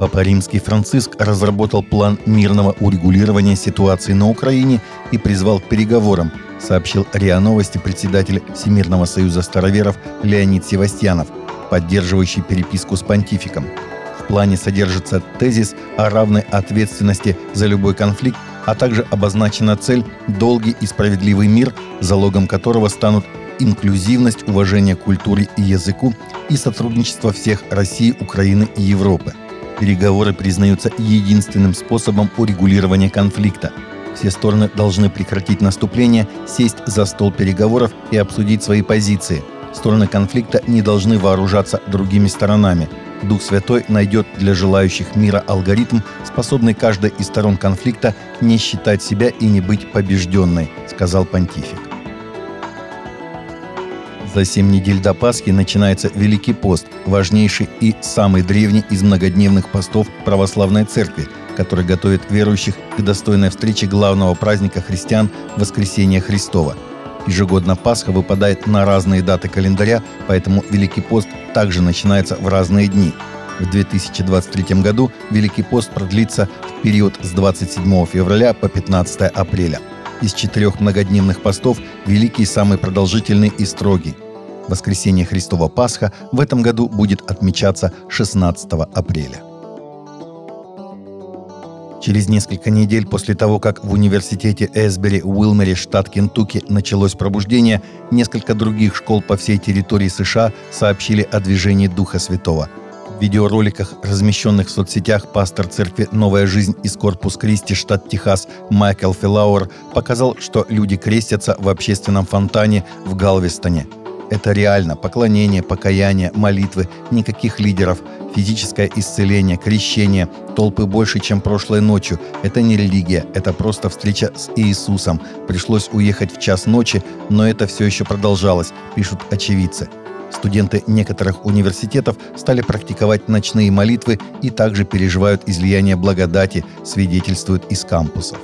Папа Римский Франциск разработал план мирного урегулирования ситуации на Украине и призвал к переговорам, сообщил РИА Новости председатель Всемирного союза староверов Леонид Севастьянов, поддерживающий переписку с понтификом. В плане содержится тезис о равной ответственности за любой конфликт, а также обозначена цель «долгий и справедливый мир», залогом которого станут инклюзивность, уважение к культуре и языку и сотрудничество всех России, Украины и Европы. Переговоры признаются единственным способом урегулирования конфликта. Все стороны должны прекратить наступление, сесть за стол переговоров и обсудить свои позиции. Стороны конфликта не должны вооружаться другими сторонами. Дух Святой найдет для желающих мира алгоритм, способный каждой из сторон конфликта не считать себя и не быть побежденной, сказал понтифик. За семь недель до Пасхи начинается Великий пост, важнейший и самый древний из многодневных постов православной церкви, который готовит верующих к достойной встрече главного праздника христиан – Воскресения Христова. Ежегодно Пасха выпадает на разные даты календаря, поэтому Великий пост также начинается в разные дни. В 2023 году Великий пост продлится в период с 27 февраля по 15 апреля – из четырех многодневных постов Великий самый продолжительный и строгий. Воскресение Христова Пасха в этом году будет отмечаться 16 апреля. Через несколько недель после того, как в университете Эсбери, Уилмере, штат Кентукки, началось пробуждение, несколько других школ по всей территории США сообщили о движении Духа Святого – в видеороликах, размещенных в соцсетях, пастор церкви «Новая жизнь» из Корпус Кристи, штат Техас, Майкл Филауэр показал, что люди крестятся в общественном фонтане в Галвестоне. Это реально поклонение, покаяние, молитвы, никаких лидеров, физическое исцеление, крещение, толпы больше, чем прошлой ночью. Это не религия, это просто встреча с Иисусом. Пришлось уехать в час ночи, но это все еще продолжалось, пишут очевидцы. Студенты некоторых университетов стали практиковать ночные молитвы и также переживают излияние благодати, свидетельствуют из кампусов.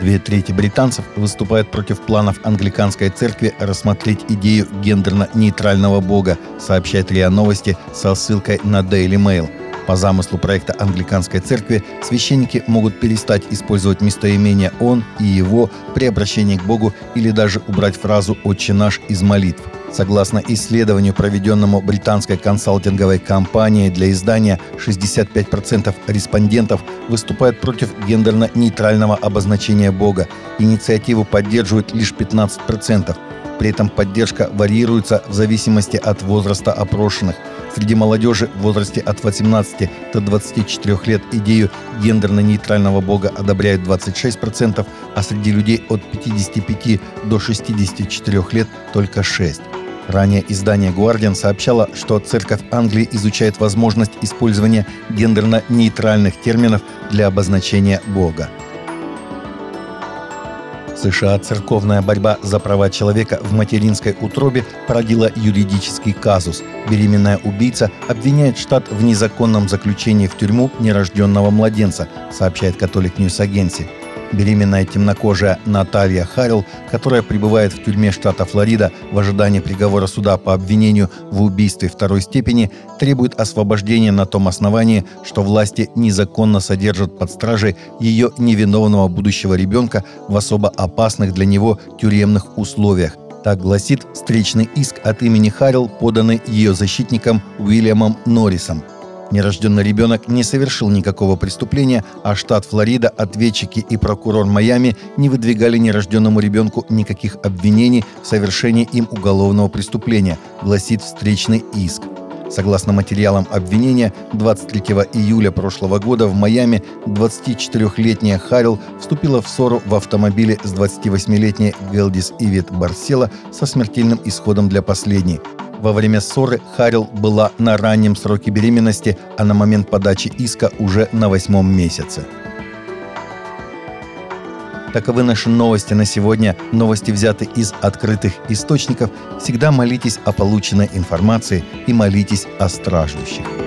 Две трети британцев выступают против планов англиканской церкви рассмотреть идею гендерно-нейтрального бога, сообщает РИА Новости со ссылкой на Daily Mail – по замыслу проекта Англиканской церкви священники могут перестать использовать местоимение «он» и «его» при обращении к Богу или даже убрать фразу «Отче наш» из молитв. Согласно исследованию, проведенному британской консалтинговой компанией для издания, 65% респондентов выступают против гендерно-нейтрального обозначения Бога. Инициативу поддерживают лишь 15%. При этом поддержка варьируется в зависимости от возраста опрошенных – Среди молодежи в возрасте от 18 до 24 лет идею гендерно-нейтрального бога одобряют 26%, а среди людей от 55 до 64 лет только 6%. Ранее издание Guardian сообщало, что Церковь Англии изучает возможность использования гендерно-нейтральных терминов для обозначения Бога. США церковная борьба за права человека в материнской утробе породила юридический казус. Беременная убийца обвиняет штат в незаконном заключении в тюрьму нерожденного младенца, сообщает Catholic News Agency. Беременная темнокожая Наталья Харрелл, которая пребывает в тюрьме штата Флорида в ожидании приговора суда по обвинению в убийстве второй степени, требует освобождения на том основании, что власти незаконно содержат под стражей ее невиновного будущего ребенка в особо опасных для него тюремных условиях. Так гласит встречный иск от имени Харрелл, поданный ее защитником Уильямом Норрисом. Нерожденный ребенок не совершил никакого преступления, а штат Флорида, ответчики и прокурор Майами не выдвигали нерожденному ребенку никаких обвинений в совершении им уголовного преступления, гласит встречный иск. Согласно материалам обвинения, 23 июля прошлого года в Майами 24-летняя Харрел вступила в ссору в автомобиле с 28-летней Гелдис Ивет Барсела со смертельным исходом для последней. Во время ссоры Харил была на раннем сроке беременности, а на момент подачи иска уже на восьмом месяце. Таковы наши новости на сегодня. Новости взяты из открытых источников. Всегда молитесь о полученной информации и молитесь о страждущих.